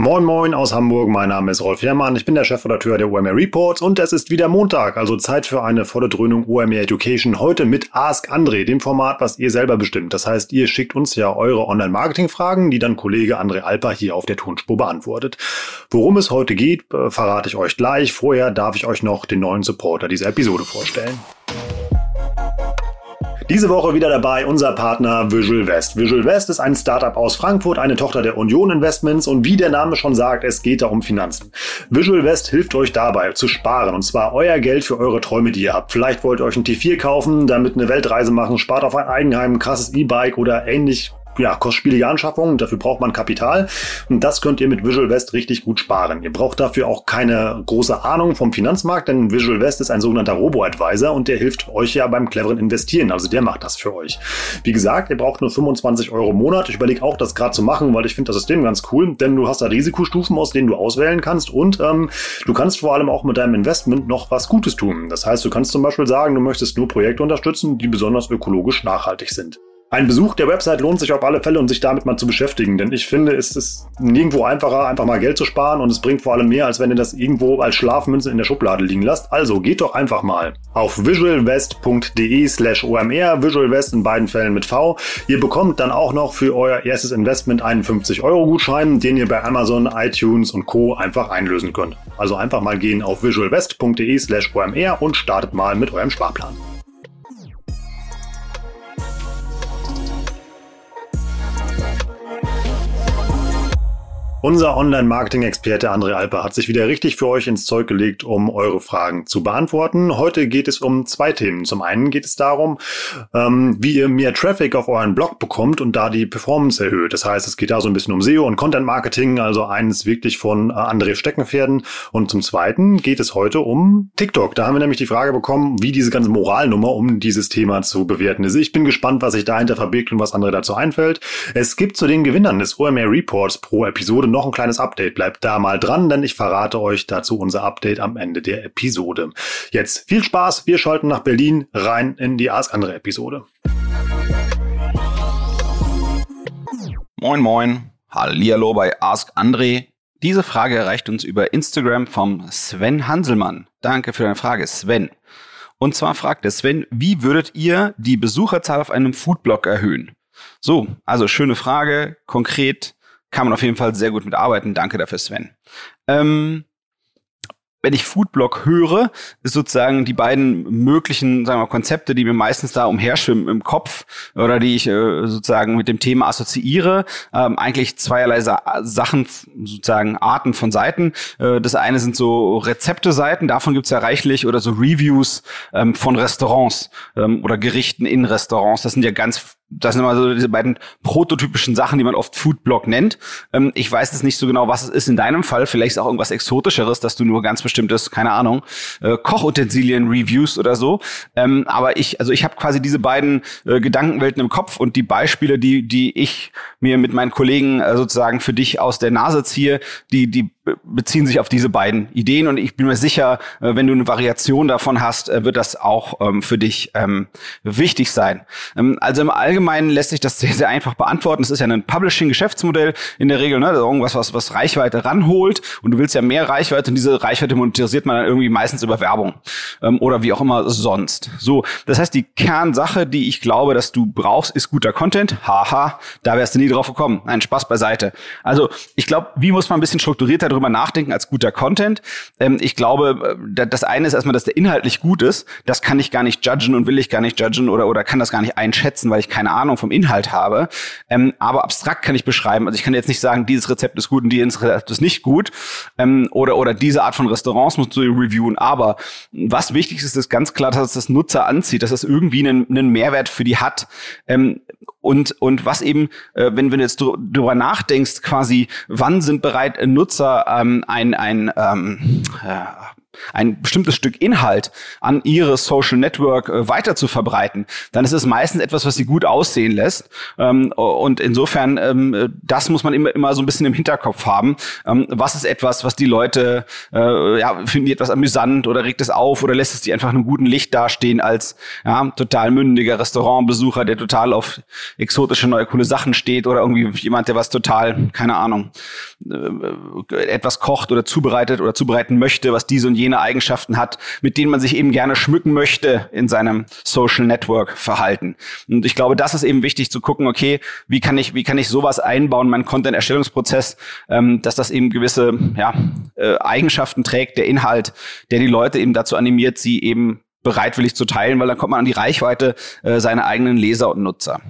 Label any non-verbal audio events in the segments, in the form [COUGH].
Moin Moin aus Hamburg, mein Name ist Rolf Herrmann, ich bin der Chefredakteur der OMR Reports und es ist wieder Montag, also Zeit für eine volle Dröhnung OMR Education, heute mit Ask André, dem Format, was ihr selber bestimmt. Das heißt, ihr schickt uns ja eure Online-Marketing-Fragen, die dann Kollege André Alper hier auf der Tonspur beantwortet. Worum es heute geht, äh, verrate ich euch gleich. Vorher darf ich euch noch den neuen Supporter dieser Episode vorstellen. Diese Woche wieder dabei unser Partner Visual West. Visual West ist ein Startup aus Frankfurt, eine Tochter der Union Investments und wie der Name schon sagt, es geht da um Finanzen. Visual West hilft euch dabei zu sparen und zwar euer Geld für eure Träume, die ihr habt. Vielleicht wollt ihr euch ein T4 kaufen, damit eine Weltreise machen, spart auf ein Eigenheim, ein krasses E-Bike oder ähnlich ja, kostspielige Anschaffung. Dafür braucht man Kapital. Und das könnt ihr mit Visual West richtig gut sparen. Ihr braucht dafür auch keine große Ahnung vom Finanzmarkt, denn Visual West ist ein sogenannter Robo-Advisor und der hilft euch ja beim cleveren Investieren. Also der macht das für euch. Wie gesagt, ihr braucht nur 25 Euro im Monat. Ich überlege auch, das gerade zu machen, weil ich finde das System ganz cool, denn du hast da Risikostufen, aus denen du auswählen kannst und ähm, du kannst vor allem auch mit deinem Investment noch was Gutes tun. Das heißt, du kannst zum Beispiel sagen, du möchtest nur Projekte unterstützen, die besonders ökologisch nachhaltig sind. Ein Besuch der Website lohnt sich auf alle Fälle, um sich damit mal zu beschäftigen, denn ich finde, es ist nirgendwo einfacher, einfach mal Geld zu sparen und es bringt vor allem mehr, als wenn ihr das irgendwo als Schlafmünze in der Schublade liegen lasst. Also geht doch einfach mal auf visualvest.de slash omr, visualvest in beiden Fällen mit V. Ihr bekommt dann auch noch für euer erstes Investment einen 50 Euro Gutschein, den ihr bei Amazon, iTunes und Co. einfach einlösen könnt. Also einfach mal gehen auf visualvest.de slash omr und startet mal mit eurem Sparplan. Unser Online-Marketing-Experte André Alper hat sich wieder richtig für euch ins Zeug gelegt, um eure Fragen zu beantworten. Heute geht es um zwei Themen. Zum einen geht es darum, ähm, wie ihr mehr Traffic auf euren Blog bekommt und da die Performance erhöht. Das heißt, es geht da so ein bisschen um SEO und Content-Marketing, also eines wirklich von äh, André Steckenpferden. Und zum zweiten geht es heute um TikTok. Da haben wir nämlich die Frage bekommen, wie diese ganze Moralnummer um dieses Thema zu bewerten ist. Ich bin gespannt, was sich dahinter verbirgt und was André dazu einfällt. Es gibt zu den Gewinnern des OMR Reports pro Episode noch ein kleines Update. Bleibt da mal dran, denn ich verrate euch dazu unser Update am Ende der Episode. Jetzt viel Spaß, wir schalten nach Berlin rein in die Ask andere Episode. Moin moin, Hallihallo bei Ask André. Diese Frage erreicht uns über Instagram vom Sven Hanselmann. Danke für deine Frage, Sven. Und zwar fragt der Sven, wie würdet ihr die Besucherzahl auf einem Foodblog erhöhen? So, also schöne Frage, konkret kann man auf jeden Fall sehr gut mitarbeiten. Danke dafür, Sven. Ähm, wenn ich Foodblog höre, ist sozusagen die beiden möglichen sagen wir, Konzepte, die mir meistens da umherschwimmen im Kopf oder die ich äh, sozusagen mit dem Thema assoziiere, ähm, eigentlich zweierlei Sa Sachen, sozusagen Arten von Seiten. Äh, das eine sind so Rezepte-Seiten, davon gibt's ja reichlich, oder so Reviews ähm, von Restaurants ähm, oder Gerichten in Restaurants. Das sind ja ganz das sind immer so diese beiden prototypischen Sachen, die man oft Foodblog nennt. Ähm, ich weiß jetzt nicht so genau, was es ist in deinem Fall. Vielleicht ist auch irgendwas Exotischeres, dass du nur ganz bestimmtes, keine Ahnung, äh, Kochutensilien Reviews oder so. Ähm, aber ich, also ich habe quasi diese beiden äh, Gedankenwelten im Kopf und die Beispiele, die die ich mir mit meinen Kollegen äh, sozusagen für dich aus der Nase ziehe, die die beziehen sich auf diese beiden Ideen und ich bin mir sicher, äh, wenn du eine Variation davon hast, äh, wird das auch ähm, für dich ähm, wichtig sein. Ähm, also im Allgemeinen lässt sich das sehr, sehr einfach beantworten. Es ist ja ein Publishing-Geschäftsmodell in der Regel, ne? irgendwas, was, was Reichweite ranholt und du willst ja mehr Reichweite und diese Reichweite monetarisiert man dann irgendwie meistens über Werbung oder wie auch immer sonst. So, das heißt, die Kernsache, die ich glaube, dass du brauchst, ist guter Content. Haha, da wärst du nie drauf gekommen. Ein Spaß beiseite. Also ich glaube, wie muss man ein bisschen strukturierter drüber nachdenken als guter Content. Ähm, ich glaube, äh, das eine ist erstmal, dass der inhaltlich gut ist. Das kann ich gar nicht judgen und will ich gar nicht judgen oder, oder kann das gar nicht einschätzen, weil ich keine Ahnung vom Inhalt habe. Ähm, aber abstrakt kann ich beschreiben. Also ich kann jetzt nicht sagen, dieses Rezept ist gut und dieses Rezept ist nicht gut. Ähm, oder, oder diese Art von Restaurants musst du reviewen. Aber was wichtig ist, ist ganz klar, dass es das Nutzer anzieht, dass es irgendwie einen, einen Mehrwert für die hat. Ähm, und, und was eben, äh, wenn, wenn du jetzt drüber nachdenkst, quasi, wann sind bereit Nutzer ähm, ein, ein ähm, äh, ein bestimmtes Stück Inhalt an ihre Social Network äh, weiter zu verbreiten, dann ist es meistens etwas, was sie gut aussehen lässt. Ähm, und insofern, ähm, das muss man immer, immer so ein bisschen im Hinterkopf haben. Ähm, was ist etwas, was die Leute, äh, ja, finden die etwas amüsant oder regt es auf oder lässt es die einfach in einem guten Licht dastehen als ja, total mündiger Restaurantbesucher, der total auf exotische neue coole Sachen steht oder irgendwie jemand, der was total, keine Ahnung, äh, etwas kocht oder zubereitet oder zubereiten möchte, was diese und jene Eigenschaften hat, mit denen man sich eben gerne schmücken möchte in seinem Social Network Verhalten. Und ich glaube, das ist eben wichtig zu gucken, okay, wie kann ich, wie kann ich sowas einbauen, meinen Content-Erstellungsprozess, ähm, dass das eben gewisse ja, äh, Eigenschaften trägt, der Inhalt, der die Leute eben dazu animiert, sie eben bereitwillig zu teilen, weil dann kommt man an die Reichweite äh, seiner eigenen Leser und Nutzer.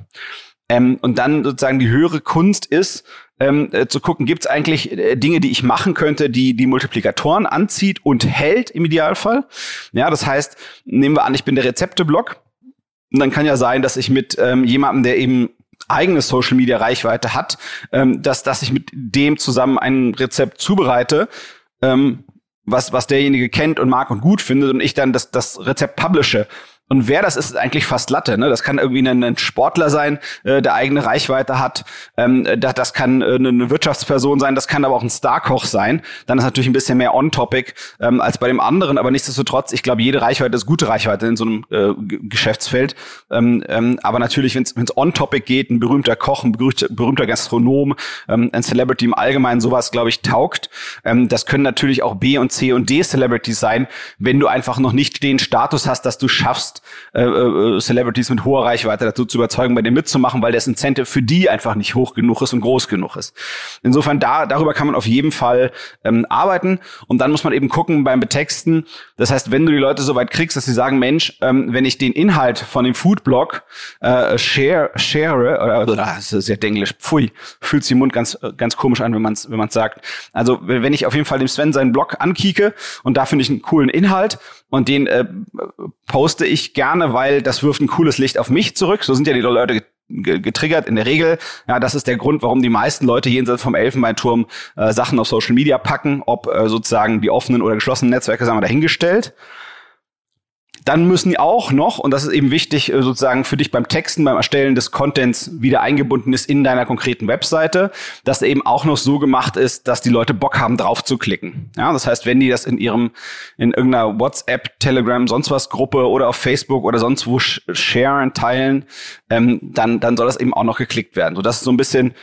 Ähm, und dann sozusagen die höhere Kunst ist, ähm, äh, zu gucken, gibt es eigentlich äh, Dinge, die ich machen könnte, die die Multiplikatoren anzieht und hält im Idealfall. Ja, das heißt, nehmen wir an, ich bin der Rezepteblock. Und dann kann ja sein, dass ich mit ähm, jemandem, der eben eigene Social Media Reichweite hat, ähm, dass, dass ich mit dem zusammen ein Rezept zubereite, ähm, was, was derjenige kennt und mag und gut findet und ich dann das, das Rezept publishe und wer das ist, ist eigentlich fast Latte. Ne? Das kann irgendwie ein, ein Sportler sein, äh, der eigene Reichweite hat. Ähm, das, das kann äh, eine Wirtschaftsperson sein, das kann aber auch ein Starkoch sein. Dann ist natürlich ein bisschen mehr on-topic ähm, als bei dem anderen. Aber nichtsdestotrotz, ich glaube, jede Reichweite ist gute Reichweite in so einem äh, Geschäftsfeld. Ähm, ähm, aber natürlich, wenn es on-topic geht, ein berühmter Koch, ein berühmter, berühmter Gastronom, ähm, ein Celebrity im Allgemeinen, sowas, glaube ich, taugt. Ähm, das können natürlich auch B und C und D Celebrities sein, wenn du einfach noch nicht den Status hast, dass du schaffst, äh, äh, Celebrities mit hoher Reichweite dazu zu überzeugen, bei dem mitzumachen, weil das Incentive für die einfach nicht hoch genug ist und groß genug ist. Insofern da darüber kann man auf jeden Fall ähm, arbeiten und dann muss man eben gucken beim Betexten. Das heißt, wenn du die Leute so weit kriegst, dass sie sagen, Mensch, ähm, wenn ich den Inhalt von dem Foodblog äh, share, share oder, oder das ist sehr denglisch, pfui, fühlt sich im Mund ganz ganz komisch an, wenn man es wenn man sagt. Also wenn ich auf jeden Fall dem Sven seinen Blog ankieke und da finde ich einen coolen Inhalt und den äh, poste ich gerne, weil das wirft ein cooles Licht auf mich zurück. So sind ja die Leute getriggert in der Regel. Ja, das ist der Grund, warum die meisten Leute jenseits vom Elfenbeinturm äh, Sachen auf Social Media packen, ob äh, sozusagen die offenen oder geschlossenen Netzwerke, sagen wir dahingestellt. Dann müssen die auch noch, und das ist eben wichtig, äh, sozusagen für dich beim Texten, beim Erstellen des Contents wieder eingebunden ist in deiner konkreten Webseite, dass eben auch noch so gemacht ist, dass die Leute Bock haben, drauf zu klicken. Ja, das heißt, wenn die das in ihrem, in irgendeiner WhatsApp, Telegram, sonst was Gruppe oder auf Facebook oder sonst wo sharen, teilen, ähm, dann, dann soll das eben auch noch geklickt werden. So, das ist so ein bisschen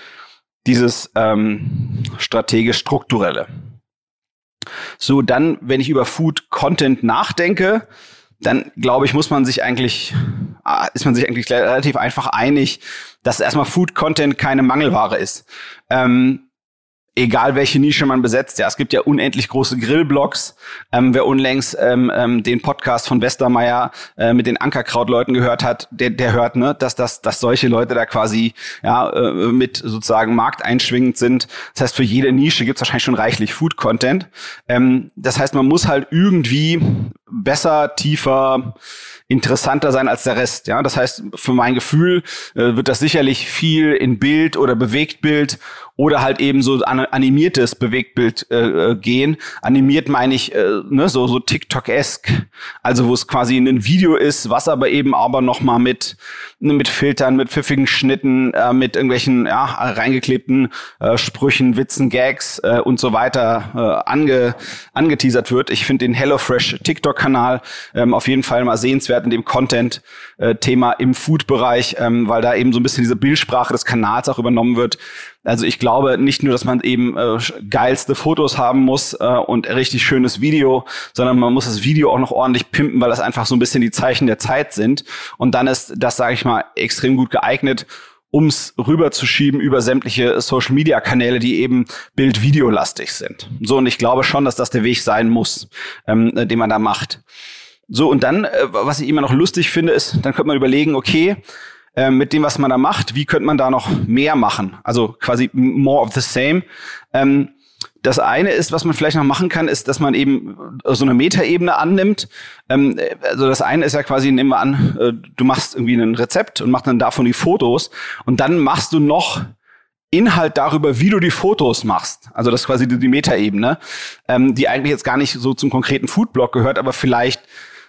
dieses ähm, strategisch-strukturelle. So, dann, wenn ich über Food Content nachdenke, dann glaube ich, muss man sich eigentlich, ah, ist man sich eigentlich relativ einfach einig, dass erstmal Food Content keine Mangelware ist. Ähm, egal welche Nische man besetzt. Ja, es gibt ja unendlich große Grillblogs. Ähm, wer unlängst ähm, ähm, den Podcast von Westermeier äh, mit den Ankerkrautleuten gehört hat, der, der hört, ne, dass, dass, dass solche Leute da quasi ja, äh, mit sozusagen markteinschwingend sind. Das heißt, für jede Nische gibt es wahrscheinlich schon reichlich Food-Content. Ähm, das heißt, man muss halt irgendwie besser, tiefer, interessanter sein als der Rest. Ja, das heißt, für mein Gefühl äh, wird das sicherlich viel in Bild oder Bewegtbild oder halt eben so animiertes Bewegtbild äh, äh, gehen. Animiert meine ich äh, ne, so so TikTok-esk, also wo es quasi ein Video ist, was aber eben aber noch mal mit ne, mit Filtern, mit pfiffigen Schnitten, äh, mit irgendwelchen ja reingeklebten äh, Sprüchen, Witzen, Gags äh, und so weiter äh, ange, angeteasert wird. Ich finde den HelloFresh TikTok-Kanal ähm, auf jeden Fall mal sehenswert in dem Content-Thema äh, im Food-Bereich, ähm, weil da eben so ein bisschen diese Bildsprache des Kanals auch übernommen wird. Also ich glaube nicht nur, dass man eben äh, geilste Fotos haben muss äh, und richtig schönes Video, sondern man muss das Video auch noch ordentlich pimpen, weil das einfach so ein bisschen die Zeichen der Zeit sind. Und dann ist das, sage ich mal, extrem gut geeignet, ums rüberzuschieben über sämtliche Social-Media-Kanäle, die eben Bild-Video-lastig sind. So, und ich glaube schon, dass das der Weg sein muss, ähm, den man da macht. So, und dann, äh, was ich immer noch lustig finde, ist, dann könnte man überlegen, okay, äh, mit dem, was man da macht, wie könnte man da noch mehr machen? Also quasi more of the same. Ähm, das eine ist, was man vielleicht noch machen kann, ist, dass man eben so eine Metaebene annimmt. Ähm, also das eine ist ja quasi, nehmen wir an, äh, du machst irgendwie ein Rezept und machst dann davon die Fotos und dann machst du noch Inhalt darüber, wie du die Fotos machst. Also das ist quasi die, die Metaebene, ähm, die eigentlich jetzt gar nicht so zum konkreten Foodblog gehört, aber vielleicht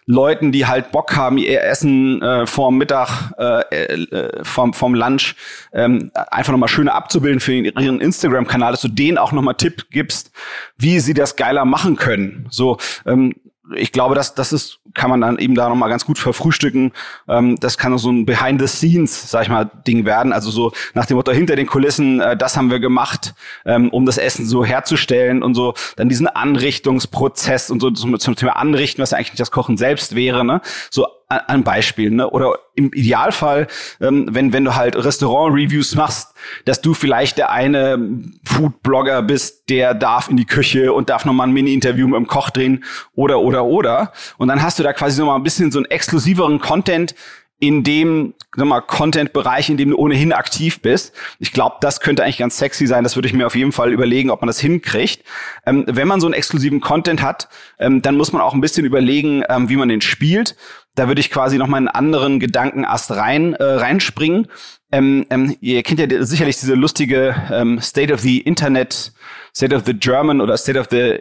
Leuten, die halt Bock haben, ihr Essen äh, vorm Mittag, äh, äh, vom, vom Lunch ähm, einfach nochmal schöner abzubilden für ihren Instagram-Kanal, dass du denen auch nochmal Tipp gibst, wie sie das geiler machen können. So, ähm, ich glaube, das, das ist, kann man dann eben da nochmal ganz gut verfrühstücken. Ähm, das kann so ein Behind the Scenes, sag ich mal, Ding werden. Also so nach dem Motto hinter den Kulissen, äh, das haben wir gemacht, ähm, um das Essen so herzustellen und so dann diesen Anrichtungsprozess und so zum, zum Thema Anrichten, was ja eigentlich nicht das Kochen selbst wäre, ne? So an Beispiel, ne? Oder im Idealfall, ähm, wenn, wenn du halt Restaurant-Reviews machst, dass du vielleicht der eine Food-Blogger bist, der darf in die Küche und darf nochmal ein Mini-Interview mit dem Koch drehen oder, oder, oder. Und dann hast du da quasi nochmal ein bisschen so einen exklusiveren Content, in dem Content-Bereich, in dem du ohnehin aktiv bist. Ich glaube, das könnte eigentlich ganz sexy sein. Das würde ich mir auf jeden Fall überlegen, ob man das hinkriegt. Ähm, wenn man so einen exklusiven Content hat, ähm, dann muss man auch ein bisschen überlegen, ähm, wie man den spielt. Da würde ich quasi noch mal einen anderen Gedankenast rein äh, reinspringen. Ähm, ähm, ihr kennt ja sicherlich diese lustige ähm, State of the Internet, State of the German oder State of the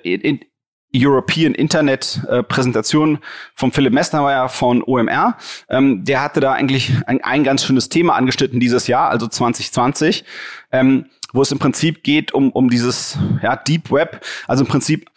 European Internet äh, Präsentation von Philipp Messnermeier von OMR. Ähm, der hatte da eigentlich ein, ein, ganz schönes Thema angeschnitten dieses Jahr, also 2020, ähm, wo es im Prinzip geht um, um dieses ja, Deep Web, also im Prinzip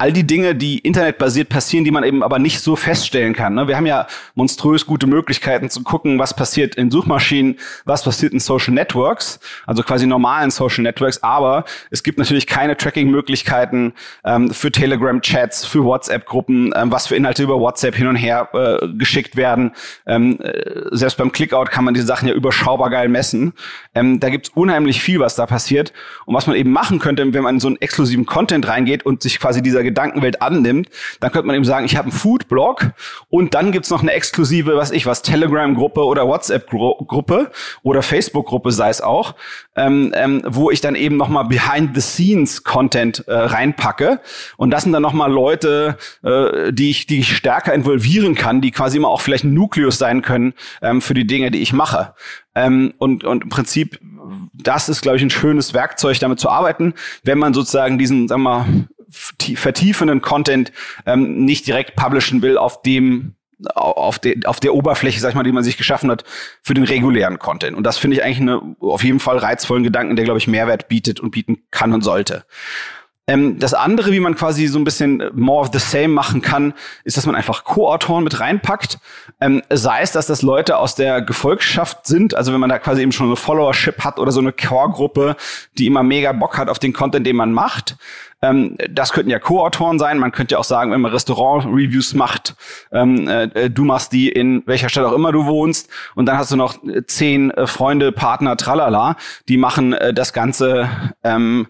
all die Dinge, die internetbasiert passieren, die man eben aber nicht so feststellen kann. Ne? Wir haben ja monströs gute Möglichkeiten zu gucken, was passiert in Suchmaschinen, was passiert in Social Networks, also quasi normalen Social Networks, aber es gibt natürlich keine Tracking-Möglichkeiten ähm, für Telegram-Chats, für WhatsApp-Gruppen, ähm, was für Inhalte über WhatsApp hin und her äh, geschickt werden. Ähm, äh, selbst beim Clickout kann man diese Sachen ja überschaubar geil messen. Ähm, da gibt's unheimlich viel, was da passiert. Und was man eben machen könnte, wenn man in so einen exklusiven Content reingeht und sich quasi dieser Gedankenwelt annimmt, dann könnte man eben sagen, ich habe einen Food-Blog und dann gibt's noch eine exklusive, was ich was, Telegram-Gruppe oder WhatsApp-Gruppe oder Facebook-Gruppe sei es auch, ähm, ähm, wo ich dann eben nochmal Behind-the-Scenes-Content äh, reinpacke. Und das sind dann nochmal Leute, äh, die, ich, die ich stärker involvieren kann, die quasi immer auch vielleicht ein Nukleus sein können ähm, für die Dinge, die ich mache. Ähm, und, und im Prinzip, das ist, glaube ich, ein schönes Werkzeug, damit zu arbeiten, wenn man sozusagen diesen, sagen wir mal, vertiefenden Content ähm, nicht direkt publishen will auf dem auf, de, auf der Oberfläche, sag ich mal, die man sich geschaffen hat, für den regulären Content. Und das finde ich eigentlich eine, auf jeden Fall reizvollen Gedanken, der, glaube ich, Mehrwert bietet und bieten kann und sollte. Ähm, das andere, wie man quasi so ein bisschen more of the same machen kann, ist, dass man einfach Co-Autoren mit reinpackt. Ähm, sei es, dass das Leute aus der Gefolgschaft sind, also wenn man da quasi eben schon eine Followership hat oder so eine Core-Gruppe, die immer mega Bock hat auf den Content, den man macht. Ähm, das könnten ja Co-Autoren sein. Man könnte ja auch sagen, wenn man Restaurant-Reviews macht, ähm, äh, du machst die in welcher Stadt auch immer du wohnst und dann hast du noch zehn äh, Freunde, Partner, tralala, die machen äh, das Ganze ähm,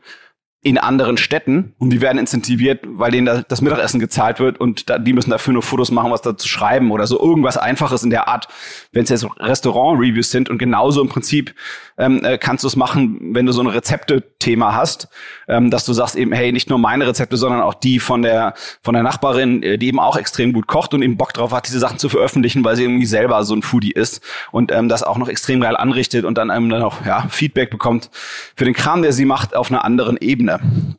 in anderen Städten und die werden incentiviert, weil denen das Mittagessen gezahlt wird und die müssen dafür nur Fotos machen, was dazu schreiben oder so irgendwas Einfaches in der Art, wenn es jetzt Restaurant-Reviews sind und genauso im Prinzip ähm, äh, kannst du es machen, wenn du so ein Rezepte-Thema hast, ähm, dass du sagst eben, hey, nicht nur meine Rezepte, sondern auch die von der von der Nachbarin, äh, die eben auch extrem gut kocht und eben Bock drauf hat, diese Sachen zu veröffentlichen, weil sie irgendwie selber so ein Foodie ist und ähm, das auch noch extrem geil anrichtet und dann einem dann auch ja, Feedback bekommt für den Kram, der sie macht, auf einer anderen Ebene.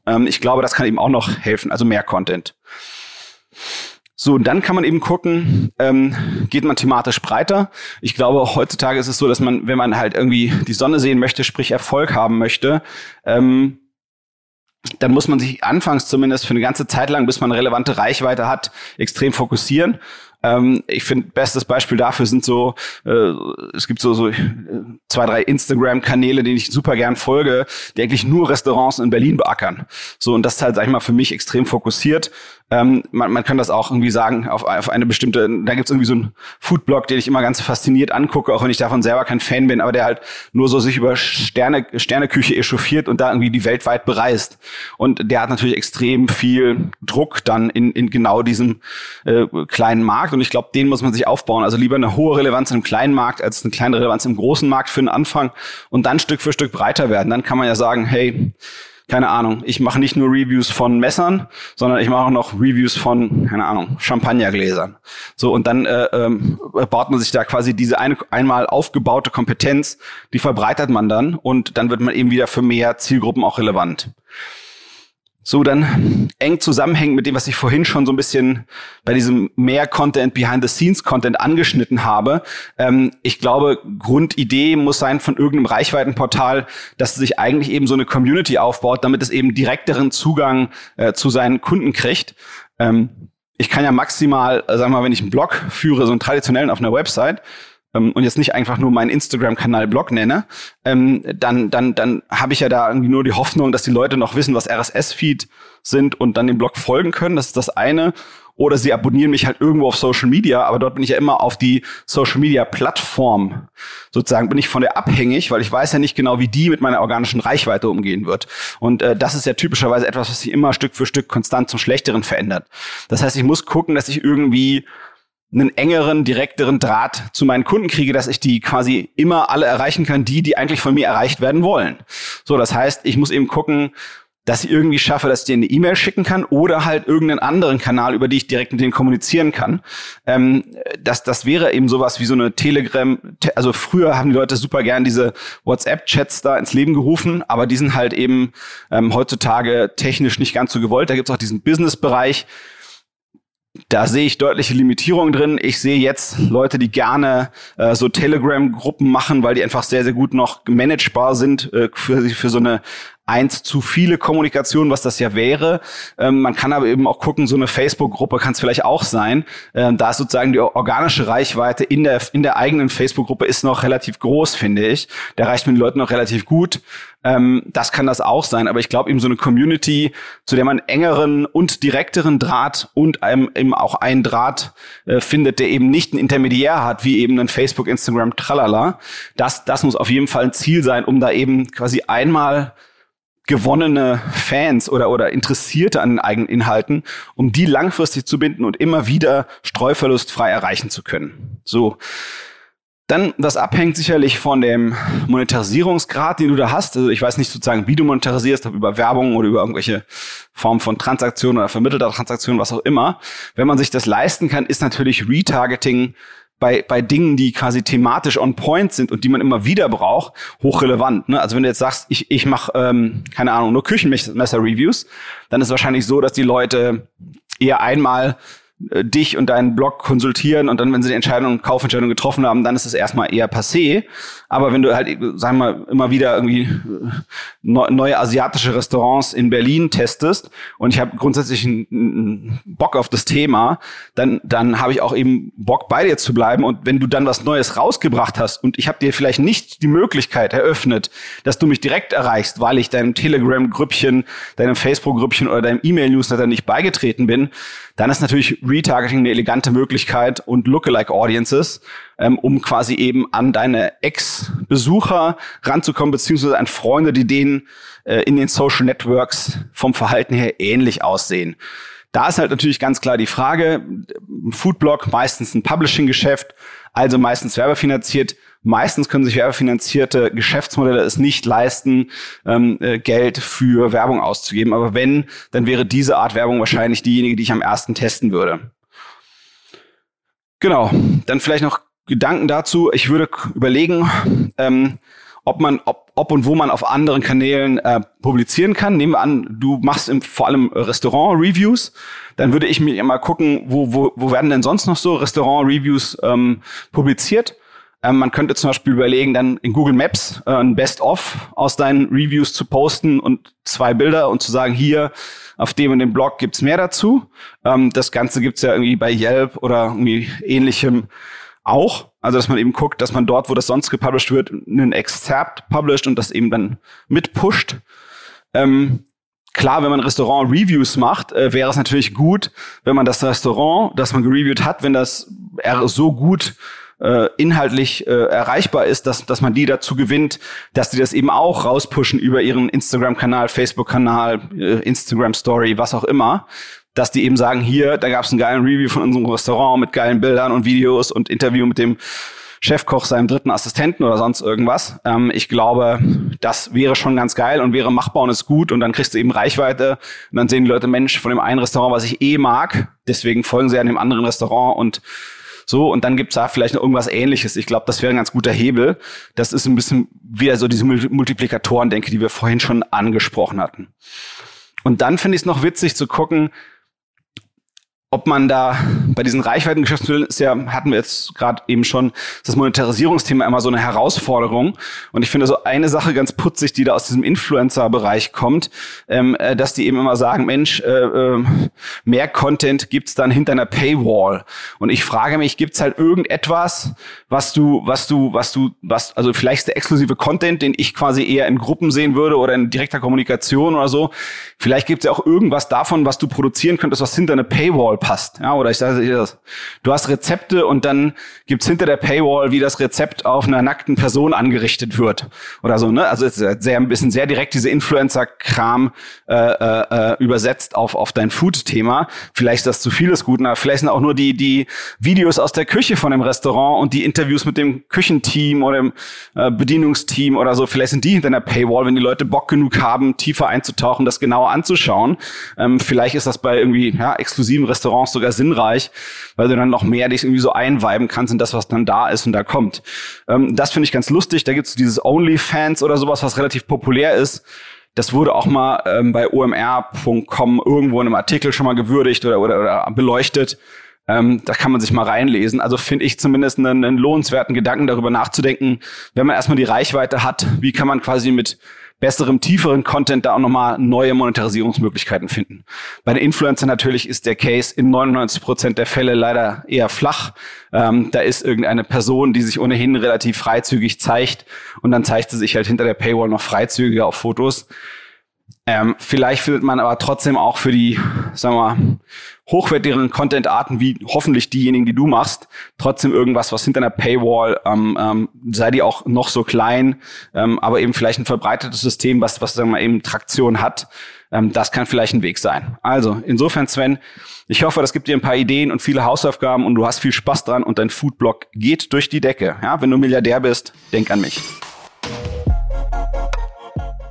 Ähm, ich glaube, das kann eben auch noch helfen, also mehr Content. So, und dann kann man eben gucken, ähm, geht man thematisch breiter. Ich glaube, heutzutage ist es so, dass man, wenn man halt irgendwie die Sonne sehen möchte, sprich Erfolg haben möchte, ähm, dann muss man sich anfangs zumindest für eine ganze Zeit lang, bis man relevante Reichweite hat, extrem fokussieren. Ähm, ich finde, bestes Beispiel dafür sind so, äh, es gibt so, so äh, zwei, drei Instagram-Kanäle, denen ich super gern folge, die eigentlich nur Restaurants in Berlin beackern. So, und das ist halt, sag ich mal, für mich extrem fokussiert. Ähm, man, man kann das auch irgendwie sagen, auf, auf eine bestimmte, da gibt's irgendwie so einen Foodblog, den ich immer ganz fasziniert angucke, auch wenn ich davon selber kein Fan bin, aber der halt nur so sich über Sterne, Sterneküche echauffiert und da irgendwie die weltweit bereist. Und der hat natürlich extrem viel Druck dann in, in genau diesem äh, kleinen Markt. Und ich glaube, den muss man sich aufbauen. Also lieber eine hohe Relevanz im kleinen Markt als eine kleine Relevanz im großen Markt für den Anfang und dann Stück für Stück breiter werden. Dann kann man ja sagen, hey, keine Ahnung, ich mache nicht nur Reviews von Messern, sondern ich mache auch noch Reviews von, keine Ahnung, Champagnergläsern. So, und dann äh, ähm, baut man sich da quasi diese ein, einmal aufgebaute Kompetenz, die verbreitert man dann und dann wird man eben wieder für mehr Zielgruppen auch relevant so dann eng zusammenhängt mit dem, was ich vorhin schon so ein bisschen bei diesem mehr Content, Behind-the-Scenes-Content angeschnitten habe. Ähm, ich glaube, Grundidee muss sein von irgendeinem Reichweitenportal, dass sich eigentlich eben so eine Community aufbaut, damit es eben direkteren Zugang äh, zu seinen Kunden kriegt. Ähm, ich kann ja maximal, äh, sagen wir mal, wenn ich einen Blog führe, so einen traditionellen auf einer Website, ähm, und jetzt nicht einfach nur meinen Instagram-Kanal Blog nenne, ähm, dann, dann, dann habe ich ja da irgendwie nur die Hoffnung, dass die Leute noch wissen, was RSS-Feed sind und dann dem Blog folgen können. Das ist das eine. Oder sie abonnieren mich halt irgendwo auf Social Media, aber dort bin ich ja immer auf die Social Media Plattform. Sozusagen bin ich von der abhängig, weil ich weiß ja nicht genau, wie die mit meiner organischen Reichweite umgehen wird. Und äh, das ist ja typischerweise etwas, was sich immer Stück für Stück konstant zum Schlechteren verändert. Das heißt, ich muss gucken, dass ich irgendwie einen engeren, direkteren Draht zu meinen Kunden kriege, dass ich die quasi immer alle erreichen kann, die, die eigentlich von mir erreicht werden wollen. So, das heißt, ich muss eben gucken, dass ich irgendwie schaffe, dass ich dir eine E-Mail schicken kann oder halt irgendeinen anderen Kanal, über die ich direkt mit denen kommunizieren kann. Ähm, das, das wäre eben sowas wie so eine Telegram. Also früher haben die Leute super gern diese WhatsApp-Chats da ins Leben gerufen, aber die sind halt eben ähm, heutzutage technisch nicht ganz so gewollt. Da gibt's auch diesen Business-Bereich, da sehe ich deutliche Limitierungen drin. Ich sehe jetzt Leute, die gerne äh, so Telegram-Gruppen machen, weil die einfach sehr, sehr gut noch managebar sind äh, für, für so eine eins zu viele Kommunikation, was das ja wäre. Ähm, man kann aber eben auch gucken, so eine Facebook-Gruppe kann es vielleicht auch sein. Ähm, da ist sozusagen die organische Reichweite in der, in der eigenen Facebook-Gruppe ist noch relativ groß, finde ich. Da reicht mit den Leuten noch relativ gut. Ähm, das kann das auch sein, aber ich glaube eben so eine Community, zu der man engeren und direkteren Draht und einem eben auch einen Draht äh, findet, der eben nicht einen Intermediär hat, wie eben ein Facebook, Instagram, tralala. Das, das muss auf jeden Fall ein Ziel sein, um da eben quasi einmal gewonnene Fans oder, oder Interessierte an den eigenen Inhalten, um die langfristig zu binden und immer wieder streuverlustfrei erreichen zu können. So. Dann, das abhängt sicherlich von dem Monetarisierungsgrad, den du da hast. Also ich weiß nicht sozusagen, wie du monetarisierst, ob über Werbung oder über irgendwelche Formen von Transaktionen oder vermittelter Transaktionen, was auch immer. Wenn man sich das leisten kann, ist natürlich Retargeting bei, bei Dingen, die quasi thematisch on point sind und die man immer wieder braucht, hochrelevant. Ne? Also wenn du jetzt sagst, ich, ich mache, ähm, keine Ahnung, nur Küchenmesser-Reviews, dann ist wahrscheinlich so, dass die Leute eher einmal dich und deinen Blog konsultieren und dann, wenn sie die Entscheidung, Kaufentscheidung getroffen haben, dann ist es erstmal eher passé. Aber wenn du halt, sagen wir mal, immer wieder irgendwie äh, neue asiatische Restaurants in Berlin testest und ich habe grundsätzlich einen Bock auf das Thema, dann, dann habe ich auch eben Bock bei dir zu bleiben. Und wenn du dann was Neues rausgebracht hast und ich habe dir vielleicht nicht die Möglichkeit eröffnet, dass du mich direkt erreichst, weil ich deinem Telegram-Grüppchen, deinem Facebook-Grüppchen oder deinem E-Mail-Newsletter nicht beigetreten bin, dann ist natürlich Retargeting eine elegante Möglichkeit und Lookalike Audiences, ähm, um quasi eben an deine Ex-Besucher ranzukommen, beziehungsweise an Freunde, die denen äh, in den Social Networks vom Verhalten her ähnlich aussehen. Da ist halt natürlich ganz klar die Frage, Foodblog meistens ein Publishing-Geschäft, also meistens werbefinanziert. Meistens können sich werbefinanzierte Geschäftsmodelle es nicht leisten, ähm, äh, Geld für Werbung auszugeben. Aber wenn, dann wäre diese Art Werbung wahrscheinlich diejenige, die ich am ersten testen würde. Genau. Dann vielleicht noch Gedanken dazu. Ich würde überlegen, ähm, ob man, ob, ob und wo man auf anderen Kanälen äh, publizieren kann. Nehmen wir an, du machst im, vor allem Restaurant-Reviews, dann würde ich mir mal gucken, wo, wo, wo werden denn sonst noch so Restaurant-Reviews ähm, publiziert. Ähm, man könnte zum Beispiel überlegen, dann in Google Maps äh, ein Best-of aus deinen Reviews zu posten und zwei Bilder und zu sagen, hier auf dem und dem Blog gibt's mehr dazu. Ähm, das Ganze gibt's ja irgendwie bei Yelp oder irgendwie ähnlichem auch. Also, dass man eben guckt, dass man dort, wo das sonst gepublished wird, einen Excerpt published und das eben dann mitpusht. Ähm, klar, wenn man Restaurant-Reviews macht, äh, wäre es natürlich gut, wenn man das Restaurant, das man gereviewt hat, wenn das so gut äh, inhaltlich äh, erreichbar ist, dass, dass man die dazu gewinnt, dass die das eben auch rauspushen über ihren Instagram-Kanal, Facebook-Kanal, äh, Instagram-Story, was auch immer dass die eben sagen, hier, da gab es einen geilen Review von unserem Restaurant mit geilen Bildern und Videos und Interview mit dem Chefkoch seinem dritten Assistenten oder sonst irgendwas. Ähm, ich glaube, das wäre schon ganz geil und wäre machbar und ist gut und dann kriegst du eben Reichweite und dann sehen die Leute, Mensch, von dem einen Restaurant, was ich eh mag, deswegen folgen sie an dem anderen Restaurant und so, und dann gibt's da vielleicht noch irgendwas ähnliches. Ich glaube, das wäre ein ganz guter Hebel. Das ist ein bisschen wieder so diese Multiplikatoren, denke, die wir vorhin schon angesprochen hatten. Und dann finde ich es noch witzig zu gucken, ob man da bei diesen Reichweitengeschäftsmodellen ist ja, hatten wir jetzt gerade eben schon, das Monetarisierungsthema immer so eine Herausforderung. Und ich finde so eine Sache ganz putzig, die da aus diesem Influencer-Bereich kommt, ähm, äh, dass die eben immer sagen, Mensch, äh, äh, mehr Content gibt's dann hinter einer Paywall. Und ich frage mich, gibt's halt irgendetwas, was du, was du, was du, was, also vielleicht der exklusive Content, den ich quasi eher in Gruppen sehen würde oder in direkter Kommunikation oder so. Vielleicht gibt's ja auch irgendwas davon, was du produzieren könntest, was hinter eine Paywall passt. Ja, oder ich sage dir das. Du hast Rezepte und dann gibt's hinter der Paywall, wie das Rezept auf einer nackten Person angerichtet wird. Oder so, ne? Also es ist sehr ein bisschen sehr direkt diese Influencer-Kram äh, äh, übersetzt auf, auf dein Food-Thema. Vielleicht ist das zu vieles gut, aber vielleicht sind auch nur die, die Videos aus der Küche von dem Restaurant und die Interviews mit dem Küchenteam oder dem äh, Bedienungsteam oder so. Vielleicht sind die hinter einer Paywall, wenn die Leute Bock genug haben, tiefer einzutauchen, das genauer anzuschauen. Ähm, vielleicht ist das bei irgendwie ja, exklusiven Restaurants Restaurants sogar sinnreich, weil du dann noch mehr dich irgendwie so einweiben kannst in das, was dann da ist und da kommt. Ähm, das finde ich ganz lustig. Da gibt es dieses OnlyFans oder sowas, was relativ populär ist. Das wurde auch mal ähm, bei omr.com irgendwo in einem Artikel schon mal gewürdigt oder, oder, oder beleuchtet. Ähm, da kann man sich mal reinlesen. Also finde ich zumindest einen, einen lohnenswerten Gedanken darüber nachzudenken, wenn man erstmal die Reichweite hat, wie kann man quasi mit besserem, tieferen Content da auch nochmal neue Monetarisierungsmöglichkeiten finden. Bei den Influencern natürlich ist der Case in 99 Prozent der Fälle leider eher flach. Ähm, da ist irgendeine Person, die sich ohnehin relativ freizügig zeigt und dann zeigt sie sich halt hinter der Paywall noch freizügiger auf Fotos. Ähm, vielleicht findet man aber trotzdem auch für die, sagen wir mal, hochwertigeren Content-Arten, wie hoffentlich diejenigen, die du machst, trotzdem irgendwas, was hinter einer Paywall, ähm, ähm, sei die auch noch so klein, ähm, aber eben vielleicht ein verbreitetes System, was, was sagen wir eben Traktion hat, ähm, das kann vielleicht ein Weg sein. Also, insofern, Sven, ich hoffe, das gibt dir ein paar Ideen und viele Hausaufgaben und du hast viel Spaß dran und dein Foodblog geht durch die Decke. Ja, wenn du Milliardär bist, denk an mich.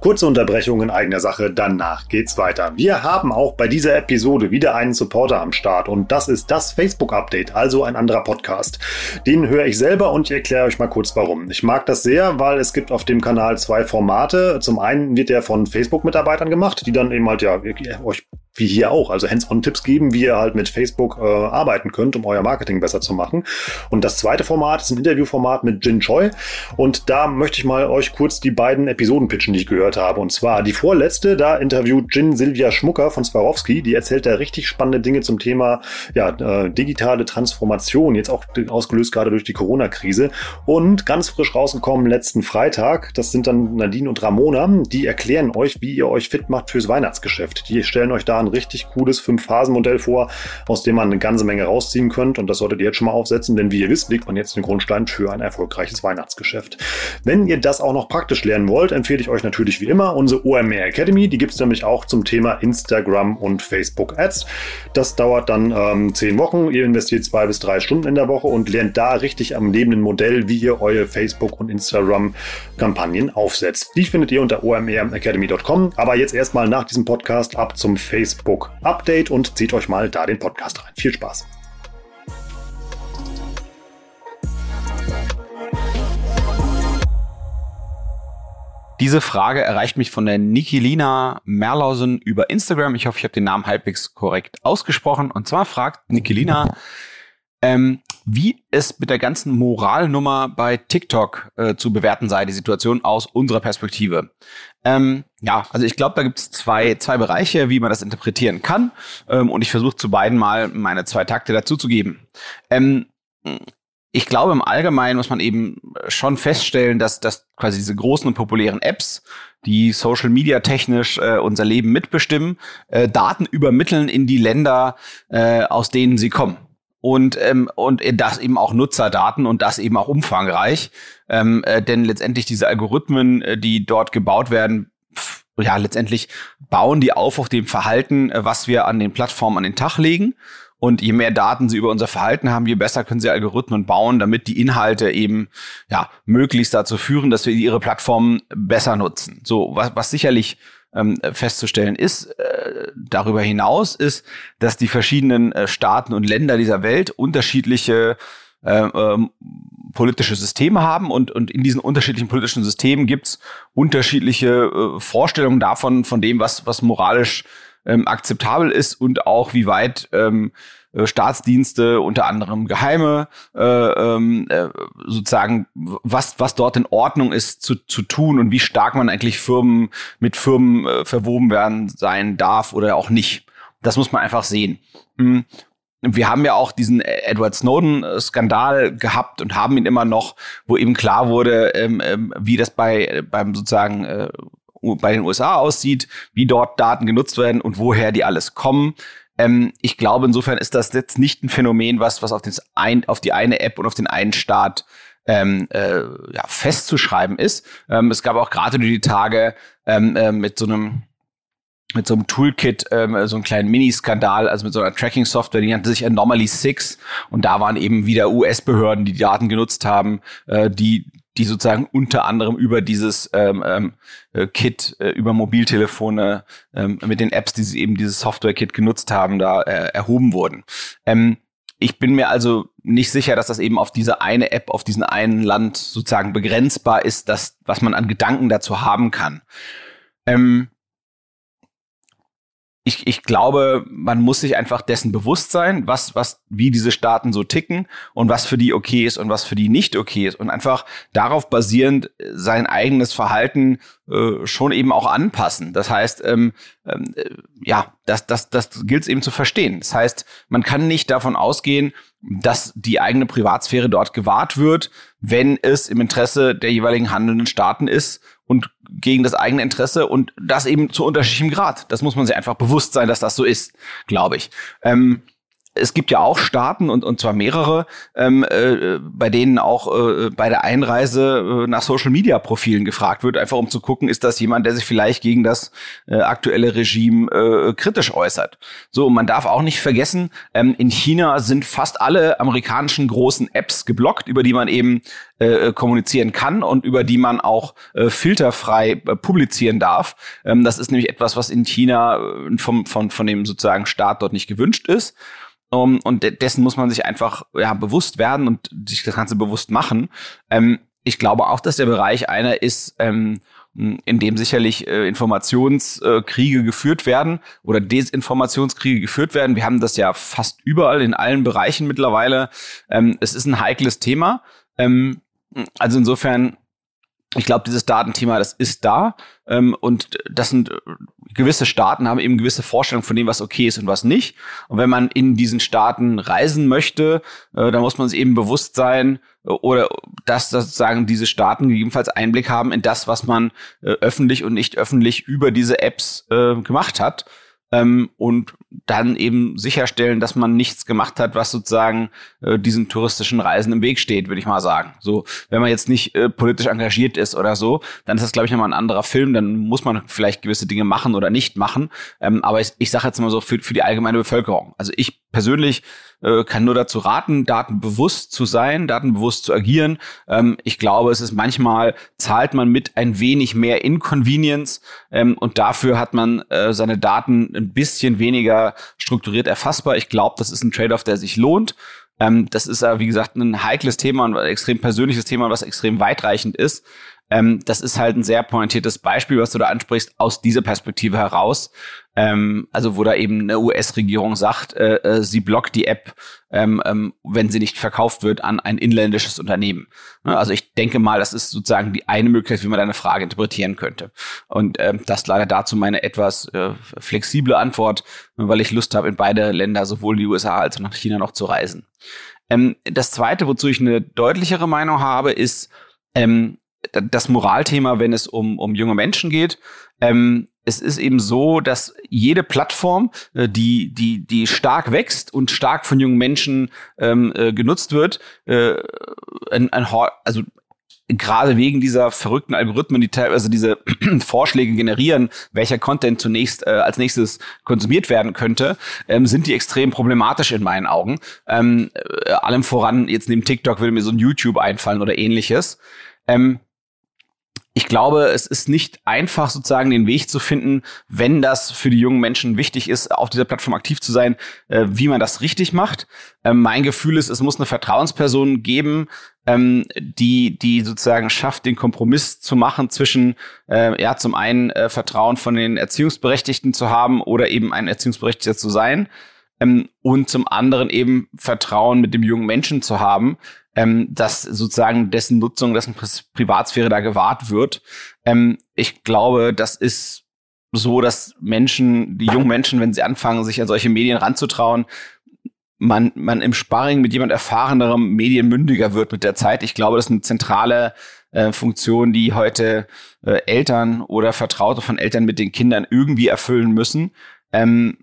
Kurze Unterbrechung in eigener Sache, danach geht's weiter. Wir haben auch bei dieser Episode wieder einen Supporter am Start und das ist das Facebook-Update, also ein anderer Podcast. Den höre ich selber und ich erkläre euch mal kurz warum. Ich mag das sehr, weil es gibt auf dem Kanal zwei Formate. Zum einen wird der von Facebook-Mitarbeitern gemacht, die dann eben halt ja euch wie hier auch, also Hands-on-Tipps geben, wie ihr halt mit Facebook äh, arbeiten könnt, um euer Marketing besser zu machen. Und das zweite Format ist ein Interviewformat mit Jin Choi. Und da möchte ich mal euch kurz die beiden Episoden pitchen, die ich gehört habe. Und zwar die vorletzte, da interviewt Jin Silvia Schmucker von Swarovski. Die erzählt da richtig spannende Dinge zum Thema ja, äh, digitale Transformation, jetzt auch ausgelöst gerade durch die Corona-Krise. Und ganz frisch rausgekommen letzten Freitag, das sind dann Nadine und Ramona, die erklären euch, wie ihr euch fit macht fürs Weihnachtsgeschäft. Die stellen euch da ein richtig cooles Fünf-Phasen-Modell vor, aus dem man eine ganze Menge rausziehen könnt. Und das solltet ihr jetzt schon mal aufsetzen, denn wie ihr wisst, legt man jetzt den Grundstein für ein erfolgreiches Weihnachtsgeschäft. Wenn ihr das auch noch praktisch lernen wollt, empfehle ich euch natürlich wie immer unsere OMR Academy. Die gibt es nämlich auch zum Thema Instagram und Facebook Ads. Das dauert dann ähm, zehn Wochen. Ihr investiert zwei bis drei Stunden in der Woche und lernt da richtig am lebenden Modell, wie ihr eure Facebook- und Instagram-Kampagnen aufsetzt. Die findet ihr unter omracademy.com. Aber jetzt erstmal nach diesem Podcast ab zum Facebook Facebook Update und zieht euch mal da den Podcast rein. Viel Spaß! Diese Frage erreicht mich von der Nikilina Merlausen über Instagram. Ich hoffe, ich habe den Namen halbwegs korrekt ausgesprochen. Und zwar fragt Nikilina, ähm, wie es mit der ganzen Moralnummer bei TikTok äh, zu bewerten sei, die Situation aus unserer Perspektive. Ähm, ja, also ich glaube, da gibt es zwei, zwei Bereiche, wie man das interpretieren kann. Ähm, und ich versuche zu beiden mal meine zwei Takte dazu zu geben. Ähm, ich glaube, im Allgemeinen muss man eben schon feststellen, dass, dass quasi diese großen und populären Apps, die Social Media technisch äh, unser Leben mitbestimmen, äh, Daten übermitteln in die Länder, äh, aus denen sie kommen und ähm, und das eben auch Nutzerdaten und das eben auch umfangreich, ähm, äh, denn letztendlich diese Algorithmen, äh, die dort gebaut werden, ja letztendlich bauen die auf auf dem Verhalten, äh, was wir an den Plattformen an den Tag legen Und je mehr Daten sie über unser Verhalten haben, je besser können sie Algorithmen bauen, damit die Inhalte eben ja möglichst dazu führen, dass wir ihre Plattformen besser nutzen. So was, was sicherlich ähm, festzustellen ist. Äh, darüber hinaus ist, dass die verschiedenen äh, Staaten und Länder dieser Welt unterschiedliche äh, ähm, politische Systeme haben und, und in diesen unterschiedlichen politischen Systemen gibt's unterschiedliche Vorstellungen davon, von dem, was, was moralisch ähm, akzeptabel ist und auch wie weit ähm, äh, Staatsdienste, unter anderem Geheime, äh, ähm, äh, sozusagen, was, was dort in Ordnung ist zu, zu tun und wie stark man eigentlich Firmen mit Firmen äh, verwoben werden sein darf oder auch nicht. Das muss man einfach sehen. Mhm. Wir haben ja auch diesen Edward Snowden-Skandal gehabt und haben ihn immer noch, wo eben klar wurde, ähm, ähm, wie das bei beim sozusagen äh, bei den USA aussieht, wie dort Daten genutzt werden und woher die alles kommen. Ähm, ich glaube, insofern ist das jetzt nicht ein Phänomen, was, was auf, das ein, auf die eine App und auf den einen Staat ähm, äh, ja, festzuschreiben ist. Ähm, es gab auch gerade die Tage ähm, äh, mit so einem mit so einem Toolkit ähm, so einen kleinen Mini-Skandal, also mit so einer Tracking-Software, die nannte sich Anomaly 6 und da waren eben wieder US-Behörden, die, die Daten genutzt haben, äh, die die sozusagen unter anderem über dieses ähm, ähm, äh, Kit, äh, über Mobiltelefone ähm, mit den Apps, die sie eben dieses Software-Kit genutzt haben, da äh, erhoben wurden. Ähm, ich bin mir also nicht sicher, dass das eben auf diese eine App, auf diesen einen Land sozusagen begrenzbar ist, das, was man an Gedanken dazu haben kann. Ähm, ich, ich glaube, man muss sich einfach dessen bewusst sein, was, was, wie diese Staaten so ticken und was für die okay ist und was für die nicht okay ist und einfach darauf basierend sein eigenes Verhalten äh, schon eben auch anpassen. Das heißt, ähm, ähm, äh, ja, das, das, das gilt es eben zu verstehen. Das heißt, man kann nicht davon ausgehen, dass die eigene Privatsphäre dort gewahrt wird, wenn es im Interesse der jeweiligen handelnden Staaten ist und gegen das eigene Interesse und das eben zu unterschiedlichem Grad. Das muss man sich einfach bewusst sein, dass das so ist, glaube ich. Ähm, es gibt ja auch Staaten und, und zwar mehrere, ähm, äh, bei denen auch äh, bei der Einreise äh, nach Social Media Profilen gefragt wird, einfach um zu gucken, ist das jemand, der sich vielleicht gegen das äh, aktuelle Regime äh, kritisch äußert. So, man darf auch nicht vergessen, ähm, in China sind fast alle amerikanischen großen Apps geblockt, über die man eben äh, kommunizieren kann und über die man auch äh, filterfrei äh, publizieren darf. Ähm, das ist nämlich etwas, was in China äh, vom, von, von dem sozusagen Staat dort nicht gewünscht ist. Um, und dessen muss man sich einfach ja, bewusst werden und sich das Ganze bewusst machen. Ähm, ich glaube auch, dass der Bereich einer ist, ähm, in dem sicherlich äh, Informationskriege geführt werden oder Desinformationskriege geführt werden. Wir haben das ja fast überall in allen Bereichen mittlerweile. Ähm, es ist ein heikles Thema. Ähm, also insofern ich glaube, dieses Datenthema, das ist da. Ähm, und das sind äh, gewisse Staaten haben eben gewisse Vorstellungen von dem, was okay ist und was nicht. Und wenn man in diesen Staaten reisen möchte, äh, dann muss man sich eben bewusst sein, äh, oder dass sozusagen diese Staaten gegebenenfalls Einblick haben in das, was man äh, öffentlich und nicht öffentlich über diese Apps äh, gemacht hat ähm, und dann eben sicherstellen, dass man nichts gemacht hat, was sozusagen äh, diesen touristischen Reisen im Weg steht, würde ich mal sagen. So, wenn man jetzt nicht äh, politisch engagiert ist oder so, dann ist das, glaube ich, nochmal ein anderer Film. Dann muss man vielleicht gewisse Dinge machen oder nicht machen. Ähm, aber ich, ich sage jetzt mal so für, für die allgemeine Bevölkerung. Also ich persönlich äh, kann nur dazu raten, datenbewusst zu sein, datenbewusst zu agieren. Ähm, ich glaube, es ist manchmal zahlt man mit ein wenig mehr Inconvenience ähm, und dafür hat man äh, seine Daten ein bisschen weniger strukturiert erfassbar. Ich glaube, das ist ein Trade-off, der sich lohnt. Ähm, das ist ja, wie gesagt, ein heikles Thema, ein extrem persönliches Thema, was extrem weitreichend ist. Ähm, das ist halt ein sehr pointiertes Beispiel, was du da ansprichst, aus dieser Perspektive heraus. Ähm, also wo da eben eine US-Regierung sagt, äh, äh, sie blockt die App, ähm, ähm, wenn sie nicht verkauft wird an ein inländisches Unternehmen. Ne, also ich denke mal, das ist sozusagen die eine Möglichkeit, wie man deine Frage interpretieren könnte. Und ähm, das leider dazu meine etwas äh, flexible Antwort, weil ich Lust habe, in beide Länder, sowohl die USA als auch nach China noch zu reisen. Ähm, das Zweite, wozu ich eine deutlichere Meinung habe, ist, ähm, das Moralthema, wenn es um, um junge Menschen geht. Ähm, es ist eben so, dass jede Plattform, äh, die, die, die stark wächst und stark von jungen Menschen ähm, äh, genutzt wird, äh, ein, ein, also gerade wegen dieser verrückten Algorithmen, die teilweise diese [CLEARS THROAT] Vorschläge generieren, welcher Content zunächst äh, als nächstes konsumiert werden könnte, ähm, sind die extrem problematisch in meinen Augen. Ähm, äh, allem voran, jetzt neben TikTok würde mir so ein YouTube einfallen oder ähnliches. Ähm, ich glaube, es ist nicht einfach, sozusagen den Weg zu finden, wenn das für die jungen Menschen wichtig ist, auf dieser Plattform aktiv zu sein, äh, wie man das richtig macht. Ähm, mein Gefühl ist, es muss eine Vertrauensperson geben, ähm, die, die sozusagen schafft, den Kompromiss zu machen zwischen, äh, ja, zum einen äh, Vertrauen von den Erziehungsberechtigten zu haben oder eben ein Erziehungsberechtigter zu sein. Ähm, und zum anderen eben Vertrauen mit dem jungen Menschen zu haben, ähm, dass sozusagen dessen Nutzung, dessen Privatsphäre da gewahrt wird. Ähm, ich glaube, das ist so, dass Menschen, die jungen Menschen, wenn sie anfangen, sich an solche Medien ranzutrauen, man, man im Sparring mit jemand erfahrenerem medienmündiger wird mit der Zeit. Ich glaube, das ist eine zentrale äh, Funktion, die heute äh, Eltern oder Vertraute von Eltern mit den Kindern irgendwie erfüllen müssen. Ähm,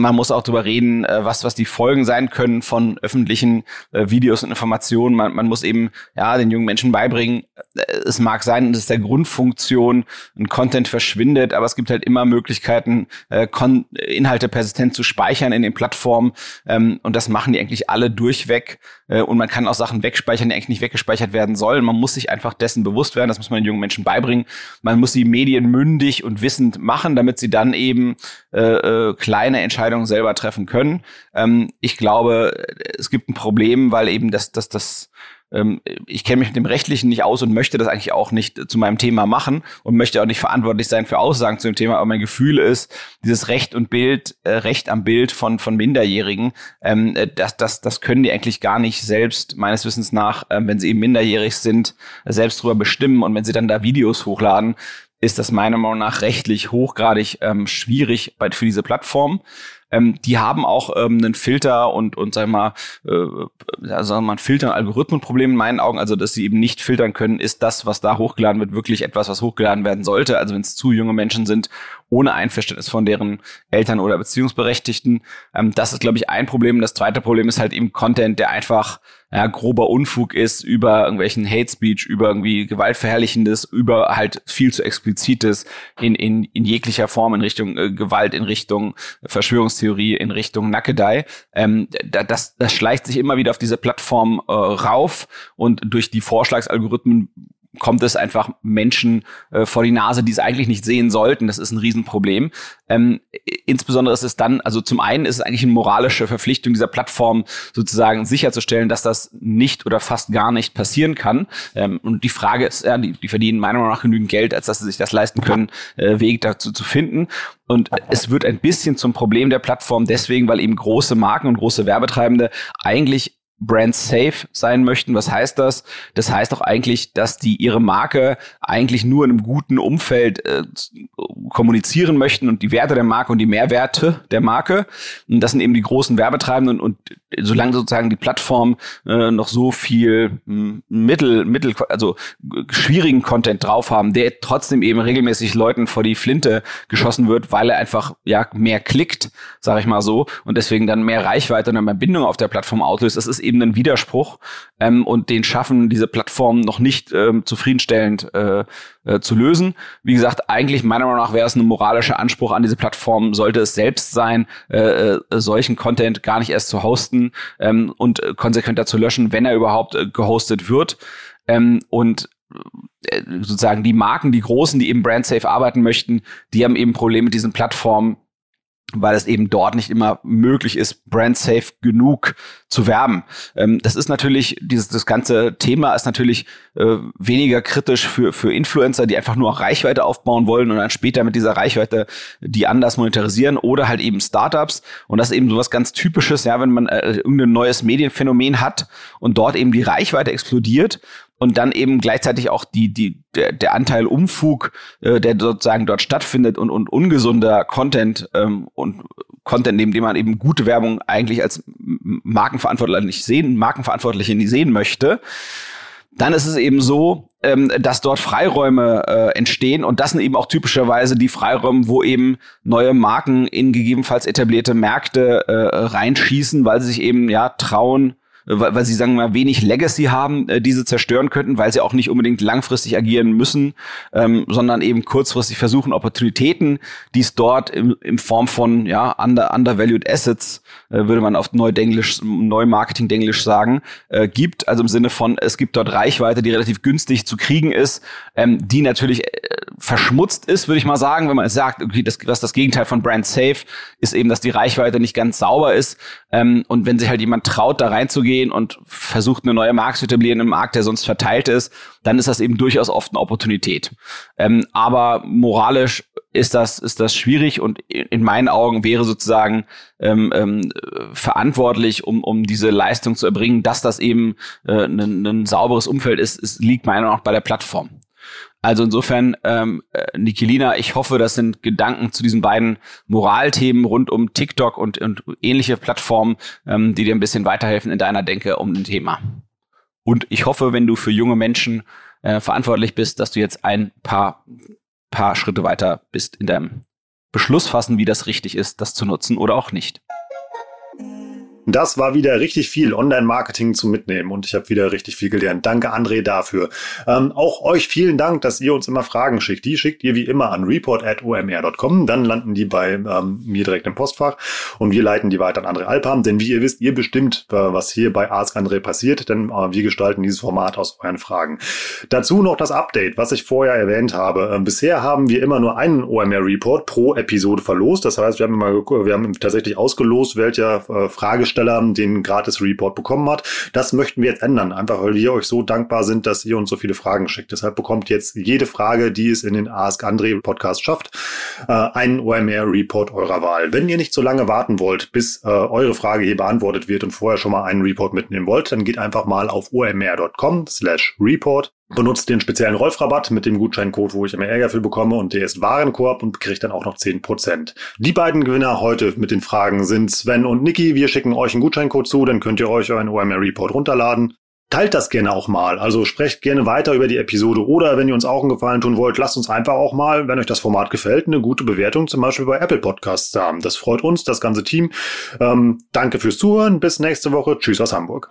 man muss auch darüber reden, äh, was, was die Folgen sein können von öffentlichen äh, Videos und Informationen. Man, man muss eben ja den jungen Menschen beibringen, äh, es mag sein, dass der Grundfunktion ein Content verschwindet, aber es gibt halt immer Möglichkeiten, äh, Kon Inhalte persistent zu speichern in den Plattformen. Ähm, und das machen die eigentlich alle durchweg. Äh, und man kann auch Sachen wegspeichern, die eigentlich nicht weggespeichert werden sollen. Man muss sich einfach dessen bewusst werden, das muss man den jungen Menschen beibringen. Man muss sie medienmündig und wissend machen, damit sie dann eben äh, äh, kleine Entscheidungen selber treffen können. Ähm, ich glaube, es gibt ein Problem, weil eben das, das, das ähm, ich kenne mich mit dem Rechtlichen nicht aus und möchte das eigentlich auch nicht zu meinem Thema machen und möchte auch nicht verantwortlich sein für Aussagen zu dem Thema. Aber mein Gefühl ist, dieses Recht und Bild, äh, Recht am Bild von, von Minderjährigen, ähm, äh, das, das, das können die eigentlich gar nicht selbst, meines Wissens nach, äh, wenn sie eben minderjährig sind, selbst drüber bestimmen. Und wenn sie dann da Videos hochladen, ist das meiner Meinung nach rechtlich hochgradig ähm, schwierig bei, für diese Plattform. Ähm, die haben auch ähm, einen Filter und, und sag mal, äh, also man Filter- und Algorithmenproblem in meinen Augen, also dass sie eben nicht filtern können, ist das, was da hochgeladen wird, wirklich etwas, was hochgeladen werden sollte. Also wenn es zu junge Menschen sind, ohne Einverständnis von deren Eltern oder Beziehungsberechtigten. Ähm, das ist, glaube ich, ein Problem. Das zweite Problem ist halt eben Content, der einfach ja, grober Unfug ist über irgendwelchen Hate Speech, über irgendwie Gewaltverherrlichendes, über halt viel zu explizites in, in, in jeglicher Form in Richtung äh, Gewalt, in Richtung Verschwörungstheorie, in Richtung Nackedei. Ähm, das, das schleicht sich immer wieder auf diese Plattform äh, rauf und durch die Vorschlagsalgorithmen kommt es einfach Menschen äh, vor die Nase, die es eigentlich nicht sehen sollten. Das ist ein Riesenproblem. Ähm, insbesondere ist es dann, also zum einen ist es eigentlich eine moralische Verpflichtung dieser Plattform sozusagen sicherzustellen, dass das nicht oder fast gar nicht passieren kann. Ähm, und die Frage ist, ja, die, die verdienen meiner Meinung nach genügend Geld, als dass sie sich das leisten können, äh, Weg dazu zu finden. Und es wird ein bisschen zum Problem der Plattform deswegen, weil eben große Marken und große Werbetreibende eigentlich brand safe sein möchten. Was heißt das? Das heißt doch eigentlich, dass die ihre Marke eigentlich nur in einem guten Umfeld äh, kommunizieren möchten und die Werte der Marke und die Mehrwerte der Marke. Und das sind eben die großen Werbetreibenden und, und solange sozusagen die Plattform äh, noch so viel hm, Mittel, Mittel, also schwierigen Content drauf haben, der trotzdem eben regelmäßig Leuten vor die Flinte geschossen wird, weil er einfach ja mehr klickt, sage ich mal so, und deswegen dann mehr Reichweite und mehr Bindung auf der Plattform auslöst. Das ist eben ein Widerspruch ähm, und den schaffen diese Plattformen noch nicht ähm, zufriedenstellend äh, äh, zu lösen. Wie gesagt, eigentlich meiner Meinung nach wäre es ein moralischer Anspruch an diese Plattform, sollte es selbst sein, äh, äh, solchen Content gar nicht erst zu hosten ähm, und äh, konsequenter zu löschen, wenn er überhaupt äh, gehostet wird. Ähm, und äh, sozusagen die Marken, die Großen, die eben brand-safe arbeiten möchten, die haben eben Probleme mit diesen Plattformen, weil es eben dort nicht immer möglich ist, brand safe genug zu werben. Ähm, das ist natürlich, dieses das ganze Thema ist natürlich äh, weniger kritisch für, für Influencer, die einfach nur auch Reichweite aufbauen wollen und dann später mit dieser Reichweite die anders monetarisieren oder halt eben Startups. Und das ist eben sowas ganz Typisches, ja, wenn man äh, irgendein neues Medienphänomen hat und dort eben die Reichweite explodiert und dann eben gleichzeitig auch die, die, der, der Anteil Umfug, äh, der sozusagen dort stattfindet und, und ungesunder Content ähm, und Content, neben dem man eben gute Werbung eigentlich als Markenverantwortlicher nicht sehen, Markenverantwortliche nicht sehen möchte, dann ist es eben so, ähm, dass dort Freiräume äh, entstehen und das sind eben auch typischerweise die Freiräume, wo eben neue Marken in gegebenenfalls etablierte Märkte äh, reinschießen, weil sie sich eben ja trauen, weil, weil sie sagen wir mal wenig Legacy haben, äh, diese zerstören könnten, weil sie auch nicht unbedingt langfristig agieren müssen, ähm, sondern eben kurzfristig versuchen, Opportunitäten, die es dort im, in Form von ja under, undervalued Assets, äh, würde man auf Neudenglisch, Neumarketing-Denglisch sagen, äh, gibt. Also im Sinne von, es gibt dort Reichweite, die relativ günstig zu kriegen ist, ähm, die natürlich äh, verschmutzt ist, würde ich mal sagen, wenn man sagt, okay, das, was das Gegenteil von Brand Safe ist eben, dass die Reichweite nicht ganz sauber ist. Ähm, und wenn sich halt jemand traut, da reinzugehen und versucht, eine neue Marke zu etablieren im Markt, der sonst verteilt ist, dann ist das eben durchaus oft eine Opportunität. Ähm, aber moralisch ist das, ist das schwierig und in meinen Augen wäre sozusagen ähm, ähm, verantwortlich, um, um diese Leistung zu erbringen, dass das eben äh, ein, ein sauberes Umfeld ist, ist liegt meiner Meinung nach bei der Plattform. Also insofern, ähm, äh, Nikilina, ich hoffe, das sind Gedanken zu diesen beiden Moralthemen rund um TikTok und, und ähnliche Plattformen, ähm, die dir ein bisschen weiterhelfen in deiner Denke um ein Thema. Und ich hoffe, wenn du für junge Menschen äh, verantwortlich bist, dass du jetzt ein paar, paar Schritte weiter bist in deinem Beschluss fassen, wie das richtig ist, das zu nutzen oder auch nicht. Das war wieder richtig viel Online-Marketing zum Mitnehmen und ich habe wieder richtig viel gelernt. Danke, André, dafür. Ähm, auch euch vielen Dank, dass ihr uns immer Fragen schickt. Die schickt ihr wie immer an report.omr.com. Dann landen die bei ähm, mir direkt im Postfach und wir leiten die weiter an André Alpam. Denn wie ihr wisst, ihr bestimmt, äh, was hier bei Ask André passiert, denn äh, wir gestalten dieses Format aus euren Fragen. Dazu noch das Update, was ich vorher erwähnt habe. Äh, bisher haben wir immer nur einen OMR-Report pro Episode verlost. Das heißt, wir haben, immer, wir haben tatsächlich ausgelost, welcher äh, Frage Hersteller den Gratis-Report bekommen hat. Das möchten wir jetzt ändern, einfach weil wir euch so dankbar sind, dass ihr uns so viele Fragen schickt. Deshalb bekommt jetzt jede Frage, die es in den Ask André Podcast schafft, äh, einen OMR-Report eurer Wahl. Wenn ihr nicht so lange warten wollt, bis äh, eure Frage hier beantwortet wird und vorher schon mal einen Report mitnehmen wollt, dann geht einfach mal auf omr.com slash report benutzt den speziellen Rolfrabatt mit dem Gutscheincode, wo ich immer Ärger für bekomme und der ist Warenkorb und kriegt dann auch noch 10%. Die beiden Gewinner heute mit den Fragen sind Sven und Niki. Wir schicken euch einen Gutscheincode zu, dann könnt ihr euch euren OMR Report runterladen. Teilt das gerne auch mal. Also sprecht gerne weiter über die Episode oder wenn ihr uns auch einen Gefallen tun wollt, lasst uns einfach auch mal, wenn euch das Format gefällt, eine gute Bewertung zum Beispiel bei Apple Podcasts haben. Das freut uns, das ganze Team. Ähm, danke fürs Zuhören. Bis nächste Woche. Tschüss aus Hamburg.